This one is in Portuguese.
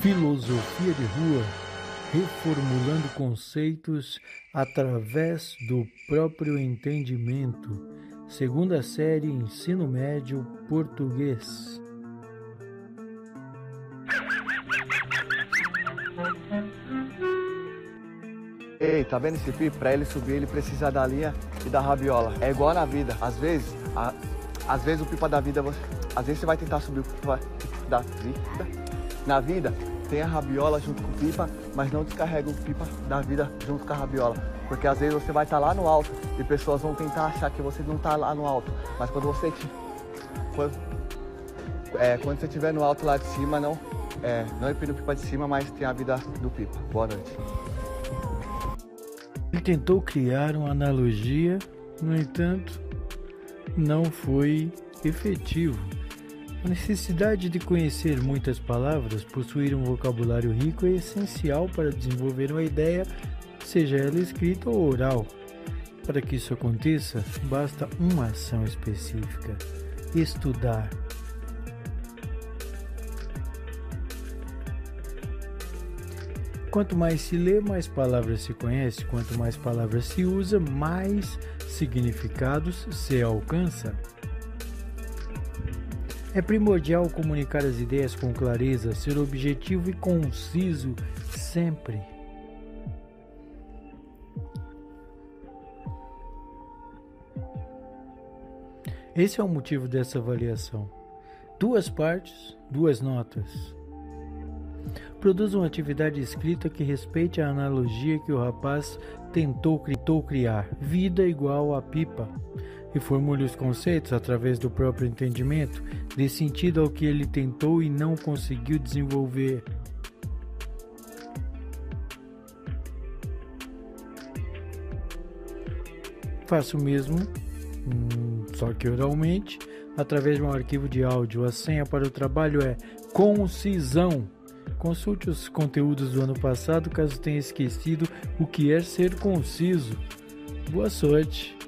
Filosofia de Rua, reformulando conceitos através do próprio entendimento. Segunda série Ensino Médio Português. Ei, tá vendo esse pipo? Pra ele subir, ele precisa da linha e da rabiola. É igual na vida. Às vezes, a, às vezes o pipa da vida, você, às vezes você vai tentar subir o pipa da vida. Na vida, tem a rabiola junto com pipa, mas não descarrega o pipa da vida junto com a rabiola. Porque às vezes você vai estar tá lá no alto e pessoas vão tentar achar que você não está lá no alto. Mas quando você quando, é, quando você estiver no alto lá de cima, não, é, não empina o pipa de cima, mas tem a vida do pipa. Boa noite. Ele tentou criar uma analogia, no entanto, não foi efetivo. A necessidade de conhecer muitas palavras, possuir um vocabulário rico é essencial para desenvolver uma ideia, seja ela escrita ou oral. Para que isso aconteça, basta uma ação específica: estudar. Quanto mais se lê, mais palavras se conhece, quanto mais palavras se usa, mais significados se alcança. É primordial comunicar as ideias com clareza, ser objetivo e conciso sempre. Esse é o motivo dessa avaliação. Duas partes, duas notas. Produza uma atividade escrita que respeite a analogia que o rapaz tentou, tentou criar. Vida igual a pipa. E formule os conceitos através do próprio entendimento, dê sentido ao que ele tentou e não conseguiu desenvolver. Faça o mesmo, hum, só que oralmente, através de um arquivo de áudio. A senha para o trabalho é concisão. Consulte os conteúdos do ano passado caso tenha esquecido o que é ser conciso. Boa sorte!